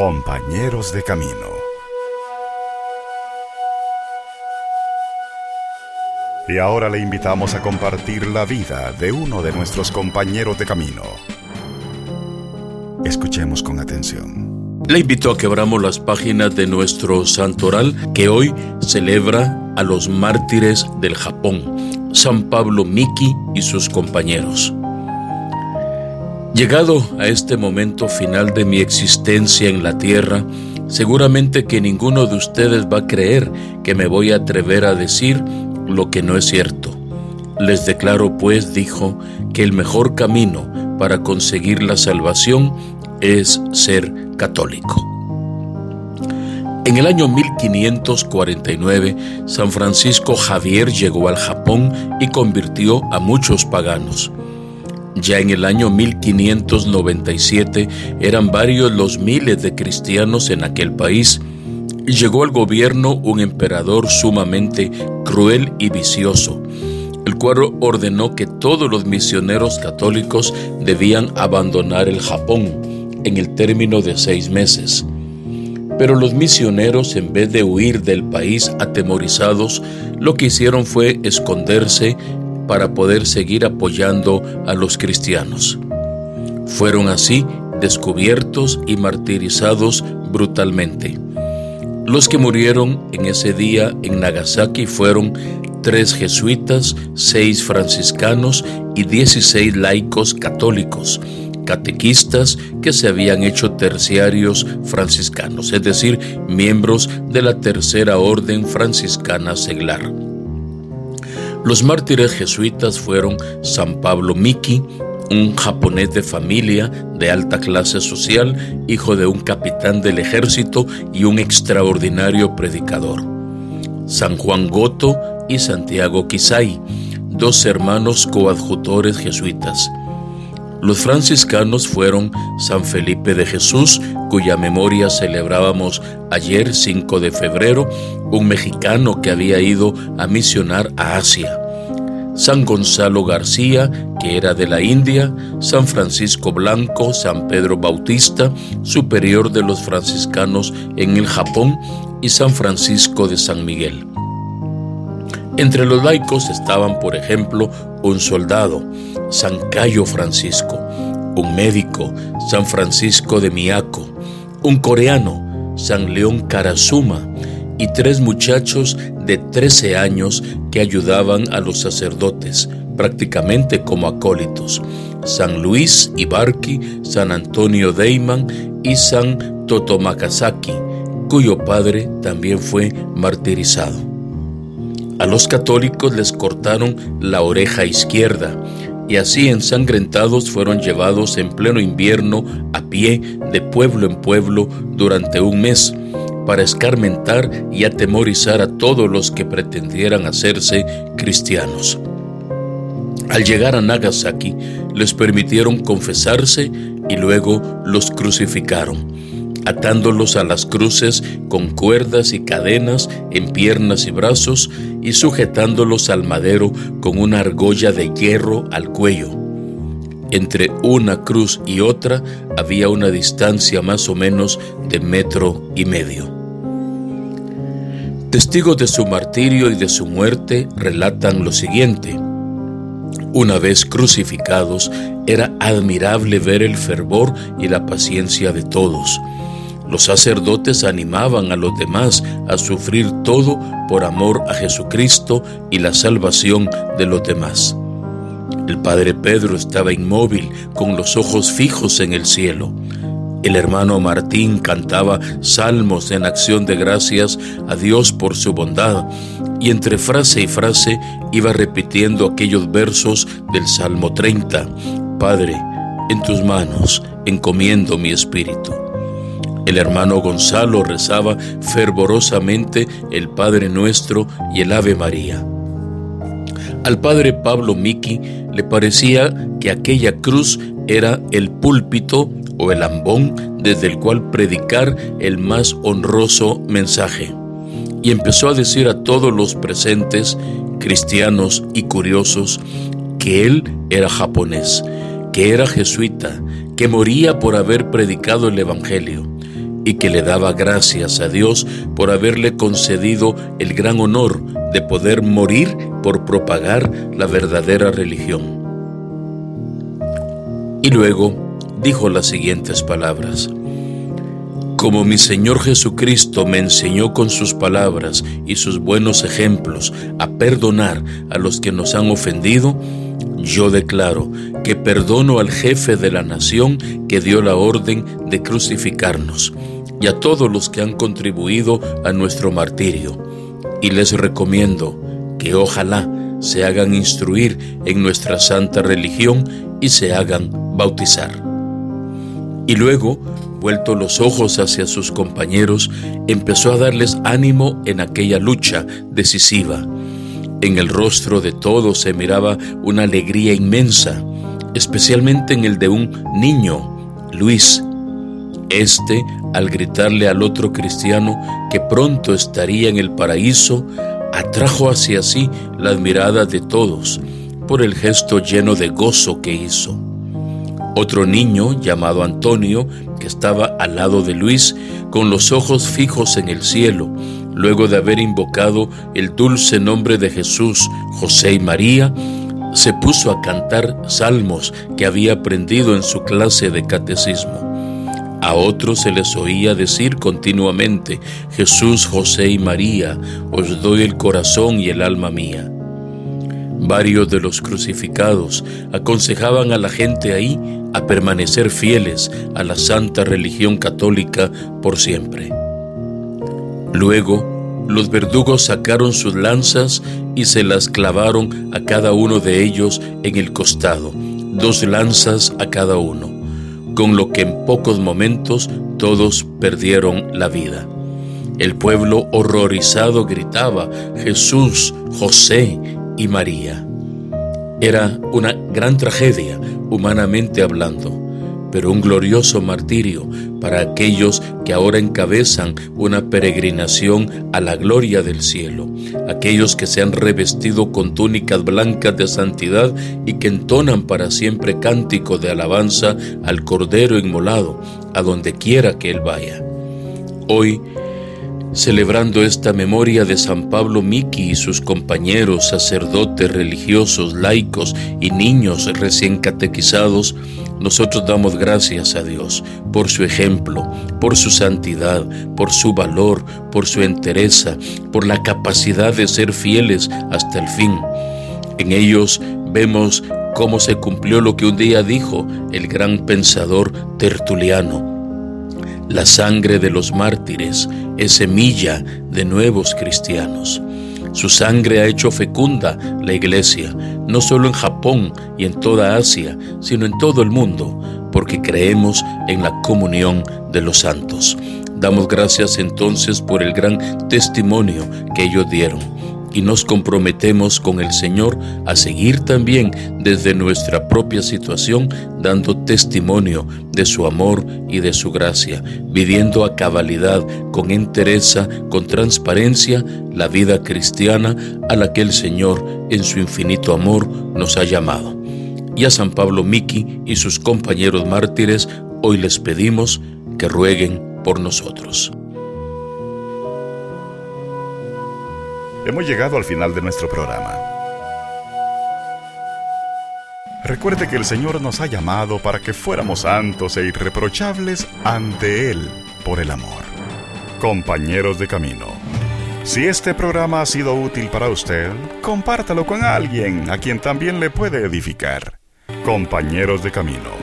Compañeros de Camino. Y ahora le invitamos a compartir la vida de uno de nuestros compañeros de camino. Escuchemos con atención. Le invito a que abramos las páginas de nuestro santoral que hoy celebra a los mártires del Japón, San Pablo Miki y sus compañeros. Llegado a este momento final de mi existencia en la tierra, seguramente que ninguno de ustedes va a creer que me voy a atrever a decir lo que no es cierto. Les declaro pues, dijo, que el mejor camino para conseguir la salvación es ser católico. En el año 1549, San Francisco Javier llegó al Japón y convirtió a muchos paganos. Ya en el año 1597 eran varios los miles de cristianos en aquel país y llegó al gobierno un emperador sumamente cruel y vicioso, el cual ordenó que todos los misioneros católicos debían abandonar el Japón en el término de seis meses. Pero los misioneros, en vez de huir del país atemorizados, lo que hicieron fue esconderse para poder seguir apoyando a los cristianos. Fueron así descubiertos y martirizados brutalmente. Los que murieron en ese día en Nagasaki fueron tres jesuitas, seis franciscanos y dieciséis laicos católicos, catequistas que se habían hecho terciarios franciscanos, es decir, miembros de la tercera orden franciscana seglar. Los mártires jesuitas fueron San Pablo Miki, un japonés de familia de alta clase social, hijo de un capitán del ejército y un extraordinario predicador. San Juan Goto y Santiago Kisai, dos hermanos coadjutores jesuitas. Los franciscanos fueron San Felipe de Jesús, cuya memoria celebrábamos ayer 5 de febrero, un mexicano que había ido a misionar a Asia. San Gonzalo García, que era de la India, San Francisco Blanco, San Pedro Bautista, superior de los franciscanos en el Japón, y San Francisco de San Miguel. Entre los laicos estaban, por ejemplo, un soldado, San Cayo Francisco, un médico, San Francisco de Miyako, un coreano, San León Karasuma, y tres muchachos de 13 años que ayudaban a los sacerdotes, prácticamente como acólitos, San Luis Ibarki, San Antonio Deiman y San Totomakasaki, cuyo padre también fue martirizado. A los católicos les cortaron la oreja izquierda y así ensangrentados fueron llevados en pleno invierno a pie de pueblo en pueblo durante un mes para escarmentar y atemorizar a todos los que pretendieran hacerse cristianos. Al llegar a Nagasaki les permitieron confesarse y luego los crucificaron atándolos a las cruces con cuerdas y cadenas en piernas y brazos y sujetándolos al madero con una argolla de hierro al cuello. Entre una cruz y otra había una distancia más o menos de metro y medio. Testigos de su martirio y de su muerte relatan lo siguiente. Una vez crucificados, era admirable ver el fervor y la paciencia de todos los sacerdotes animaban a los demás a sufrir todo por amor a Jesucristo y la salvación de los demás. El padre Pedro estaba inmóvil, con los ojos fijos en el cielo. El hermano Martín cantaba salmos en acción de gracias a Dios por su bondad, y entre frase y frase iba repitiendo aquellos versos del Salmo 30. Padre, en tus manos encomiendo mi espíritu. El hermano Gonzalo rezaba fervorosamente el Padre Nuestro y el Ave María. Al padre Pablo Miki le parecía que aquella cruz era el púlpito o el ambón desde el cual predicar el más honroso mensaje. Y empezó a decir a todos los presentes, cristianos y curiosos, que él era japonés, que era jesuita, que moría por haber predicado el Evangelio y que le daba gracias a Dios por haberle concedido el gran honor de poder morir por propagar la verdadera religión. Y luego dijo las siguientes palabras. Como mi Señor Jesucristo me enseñó con sus palabras y sus buenos ejemplos a perdonar a los que nos han ofendido, yo declaro que perdono al jefe de la nación que dio la orden de crucificarnos y a todos los que han contribuido a nuestro martirio. Y les recomiendo que ojalá se hagan instruir en nuestra santa religión y se hagan bautizar. Y luego, vuelto los ojos hacia sus compañeros, empezó a darles ánimo en aquella lucha decisiva en el rostro de todos se miraba una alegría inmensa, especialmente en el de un niño, Luis. Este, al gritarle al otro cristiano que pronto estaría en el paraíso, atrajo hacia sí las miradas de todos por el gesto lleno de gozo que hizo. Otro niño, llamado Antonio, que estaba al lado de Luis, con los ojos fijos en el cielo, luego de haber invocado el dulce nombre de Jesús, José y María, se puso a cantar salmos que había aprendido en su clase de catecismo. A otros se les oía decir continuamente, Jesús, José y María, os doy el corazón y el alma mía. Varios de los crucificados aconsejaban a la gente ahí a permanecer fieles a la santa religión católica por siempre. Luego, los verdugos sacaron sus lanzas y se las clavaron a cada uno de ellos en el costado, dos lanzas a cada uno, con lo que en pocos momentos todos perdieron la vida. El pueblo horrorizado gritaba, Jesús, José y María. Era una gran tragedia, humanamente hablando pero un glorioso martirio para aquellos que ahora encabezan una peregrinación a la gloria del cielo, aquellos que se han revestido con túnicas blancas de santidad y que entonan para siempre cántico de alabanza al Cordero inmolado, a donde quiera que Él vaya. Hoy, celebrando esta memoria de San Pablo Miki y sus compañeros, sacerdotes, religiosos, laicos y niños recién catequizados, nosotros damos gracias a Dios por su ejemplo, por su santidad, por su valor, por su entereza, por la capacidad de ser fieles hasta el fin. En ellos vemos cómo se cumplió lo que un día dijo el gran pensador Tertuliano. La sangre de los mártires es semilla de nuevos cristianos. Su sangre ha hecho fecunda la iglesia, no solo en Japón y en toda Asia, sino en todo el mundo, porque creemos en la comunión de los santos. Damos gracias entonces por el gran testimonio que ellos dieron y nos comprometemos con el Señor a seguir también desde nuestra propia situación dando testimonio de su amor y de su gracia, viviendo a cabalidad, con entereza, con transparencia, la vida cristiana a la que el Señor en su infinito amor nos ha llamado. Y a San Pablo Miki y sus compañeros mártires hoy les pedimos que rueguen por nosotros. Hemos llegado al final de nuestro programa. Recuerde que el Señor nos ha llamado para que fuéramos santos e irreprochables ante Él por el amor. Compañeros de camino. Si este programa ha sido útil para usted, compártalo con alguien a quien también le puede edificar. Compañeros de camino